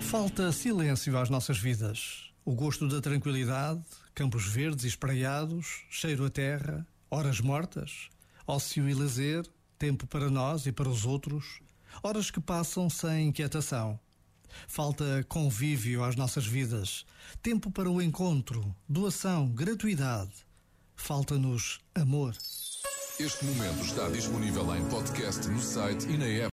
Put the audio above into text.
Falta silêncio às nossas vidas. O gosto da tranquilidade, campos verdes e espraiados, cheiro à terra, horas mortas, ócio e lazer, tempo para nós e para os outros, horas que passam sem inquietação. Falta convívio às nossas vidas, tempo para o encontro, doação, gratuidade. Falta-nos amor. Este momento está disponível em podcast no site e na app.